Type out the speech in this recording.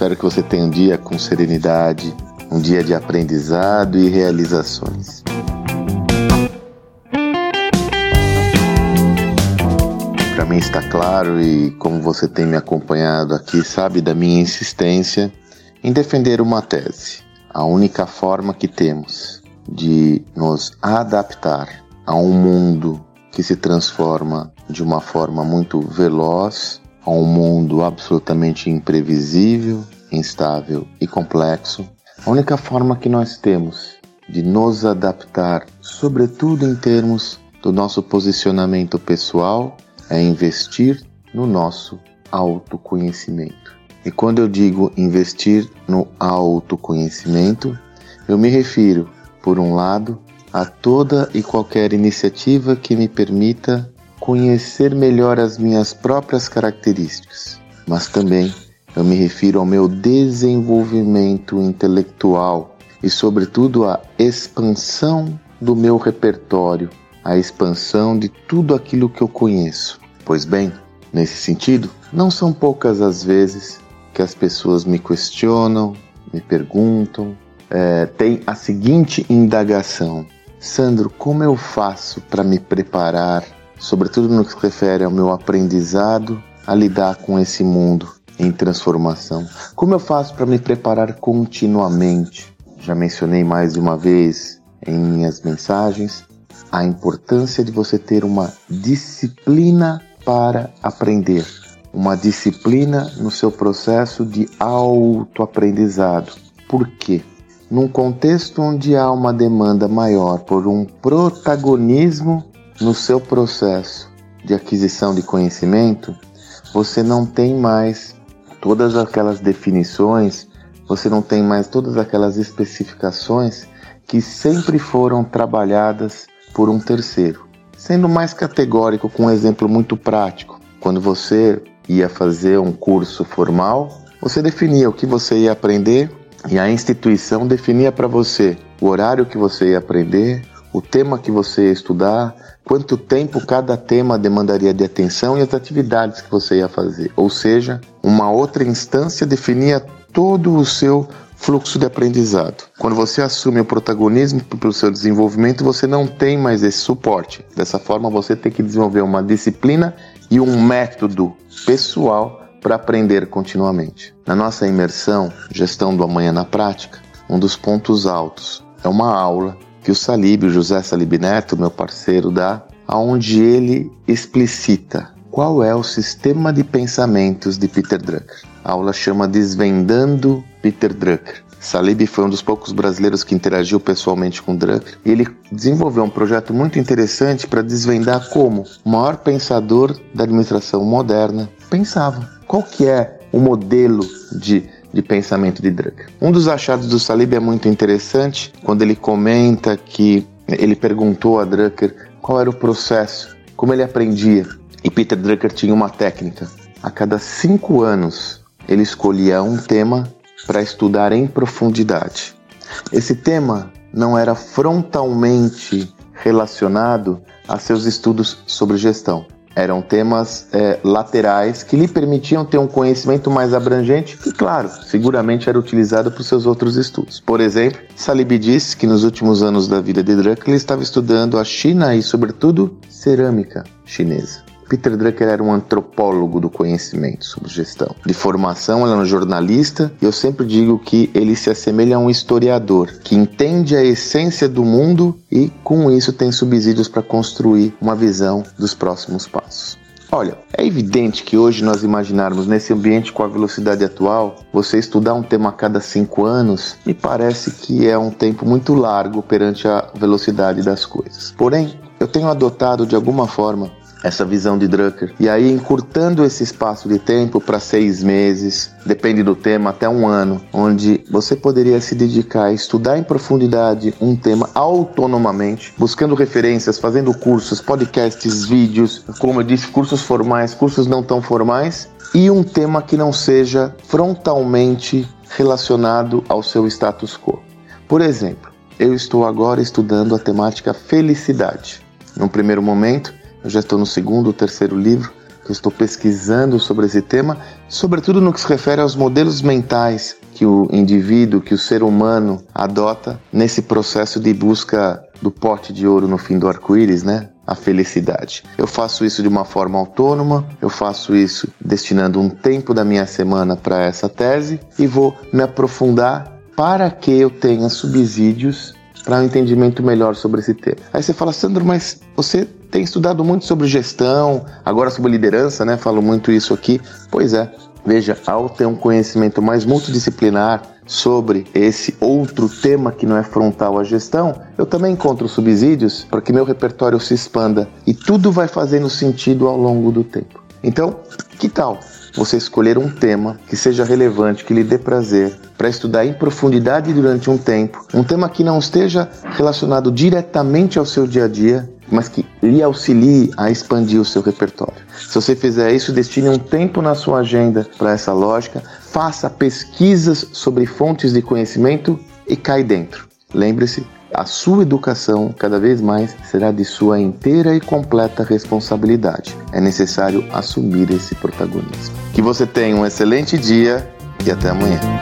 Espero que você tenha um dia com serenidade, um dia de aprendizado e realizações. Para mim está claro e como você tem me acompanhado aqui, sabe da minha insistência em defender uma tese. A única forma que temos de nos adaptar a um mundo que se transforma de uma forma muito veloz, a um mundo absolutamente imprevisível, instável e complexo, a única forma que nós temos de nos adaptar, sobretudo em termos do nosso posicionamento pessoal, é investir no nosso autoconhecimento. E quando eu digo investir no autoconhecimento, eu me refiro, por um lado, a toda e qualquer iniciativa que me permita conhecer melhor as minhas próprias características, mas também eu me refiro ao meu desenvolvimento intelectual e, sobretudo, à expansão do meu repertório, a expansão de tudo aquilo que eu conheço. Pois bem, nesse sentido, não são poucas as vezes que as pessoas me questionam, me perguntam, é, tem a seguinte indagação: Sandro, como eu faço para me preparar, sobretudo no que se refere ao meu aprendizado, a lidar com esse mundo em transformação? Como eu faço para me preparar continuamente? Já mencionei mais de uma vez em minhas mensagens a importância de você ter uma disciplina para aprender, uma disciplina no seu processo de autoaprendizado. Por quê? num contexto onde há uma demanda maior por um protagonismo no seu processo de aquisição de conhecimento, você não tem mais todas aquelas definições, você não tem mais todas aquelas especificações que sempre foram trabalhadas por um terceiro. Sendo mais categórico, com um exemplo muito prático, quando você ia fazer um curso formal, você definia o que você ia aprender e a instituição definia para você o horário que você ia aprender, o tema que você estudar, quanto tempo cada tema demandaria de atenção e as atividades que você ia fazer. Ou seja, uma outra instância definia todo o seu fluxo de aprendizado. Quando você assume o protagonismo pelo seu desenvolvimento, você não tem mais esse suporte. Dessa forma, você tem que desenvolver uma disciplina e um método pessoal para aprender continuamente. Na nossa imersão Gestão do Amanhã na Prática, um dos pontos altos é uma aula que o Salib, o José Salib Neto, meu parceiro, dá, aonde ele explicita qual é o sistema de pensamentos de Peter Drucker. A aula chama Desvendando Peter Drucker. Salib foi um dos poucos brasileiros que interagiu pessoalmente com Drucker e ele desenvolveu um projeto muito interessante para desvendar como o maior pensador da administração moderna pensava qual que é o modelo de, de pensamento de Drucker? Um dos achados do Salib é muito interessante quando ele comenta que ele perguntou a Drucker qual era o processo, como ele aprendia. E Peter Drucker tinha uma técnica. A cada cinco anos ele escolhia um tema para estudar em profundidade. Esse tema não era frontalmente relacionado a seus estudos sobre gestão. Eram temas é, laterais que lhe permitiam ter um conhecimento mais abrangente que, claro, seguramente era utilizado para os seus outros estudos. Por exemplo, Salib disse que nos últimos anos da vida de Drucker ele estava estudando a China e, sobretudo, cerâmica chinesa. Peter Drucker era um antropólogo do conhecimento sobre gestão. De formação, ele era um jornalista e eu sempre digo que ele se assemelha a um historiador que entende a essência do mundo e, com isso, tem subsídios para construir uma visão dos próximos passos. Olha, é evidente que hoje nós imaginarmos nesse ambiente com a velocidade atual, você estudar um tema a cada cinco anos, me parece que é um tempo muito largo perante a velocidade das coisas. Porém, eu tenho adotado de alguma forma essa visão de Drucker. E aí, encurtando esse espaço de tempo para seis meses, depende do tema, até um ano, onde você poderia se dedicar a estudar em profundidade um tema autonomamente, buscando referências, fazendo cursos, podcasts, vídeos, como eu disse, cursos formais, cursos não tão formais, e um tema que não seja frontalmente relacionado ao seu status quo. Por exemplo, eu estou agora estudando a temática felicidade. No primeiro momento, eu já estou no segundo ou terceiro livro, que eu estou pesquisando sobre esse tema, sobretudo no que se refere aos modelos mentais que o indivíduo, que o ser humano adota nesse processo de busca do pote de ouro no fim do arco-íris, né? A felicidade. Eu faço isso de uma forma autônoma, eu faço isso destinando um tempo da minha semana para essa tese e vou me aprofundar para que eu tenha subsídios para um entendimento melhor sobre esse tema. Aí você fala, Sandro, mas você tem estudado muito sobre gestão, agora sobre liderança, né? Falo muito isso aqui. Pois é, Veja, ao ter um conhecimento mais multidisciplinar sobre esse outro tema que não é frontal à gestão, eu também encontro subsídios para que meu repertório se expanda e tudo vai fazendo sentido ao longo do tempo. Então, que tal você escolher um tema que seja relevante, que lhe dê prazer, para estudar em profundidade durante um tempo, um tema que não esteja relacionado diretamente ao seu dia a dia, mas que lhe auxilie a expandir o seu repertório. Se você fizer isso, destine um tempo na sua agenda para essa lógica, faça pesquisas sobre fontes de conhecimento e cai dentro. Lembre-se, a sua educação cada vez mais será de sua inteira e completa responsabilidade. É necessário assumir esse protagonismo. Que você tenha um excelente dia e até amanhã.